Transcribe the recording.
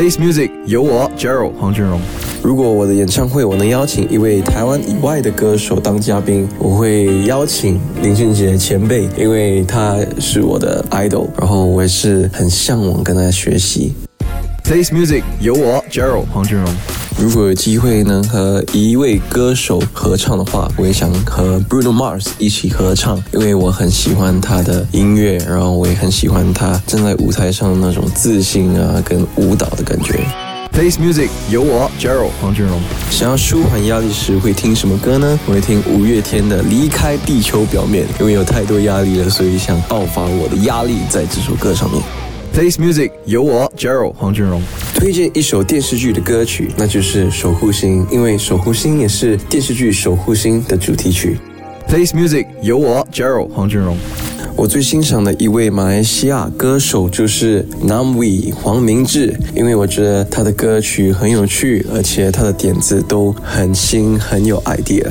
Face Music 有我 Gerald 黄俊荣。如果我的演唱会我能邀请一位台湾以外的歌手当嘉宾，我会邀请林俊杰前辈，因为他是我的 idol，然后我也是很向往跟他学习。plays Music 有我 Gerald 黄俊荣。如果有机会能和一位歌手合唱的话，我也想和 Bruno Mars 一起合唱，因为我很喜欢他的音乐，然后我也很喜欢他站在舞台上那种自信啊，跟舞蹈的感觉。Face Music 有我 Gerald 黄俊荣。想要舒缓压力时会听什么歌呢？我会听五月天的《离开地球表面》，因为有太多压力了，所以想爆发我的压力在这首歌上面。Face Music 有我 Gerald 黄俊荣。推荐一首电视剧的歌曲，那就是《守护星》，因为《守护星》也是电视剧《守护星》的主题曲。Place Music 有我 Gerald 黄俊荣。我最欣赏的一位马来西亚歌手就是 Namwi 黄明志，因为我觉得他的歌曲很有趣，而且他的点子都很新，很有 idea。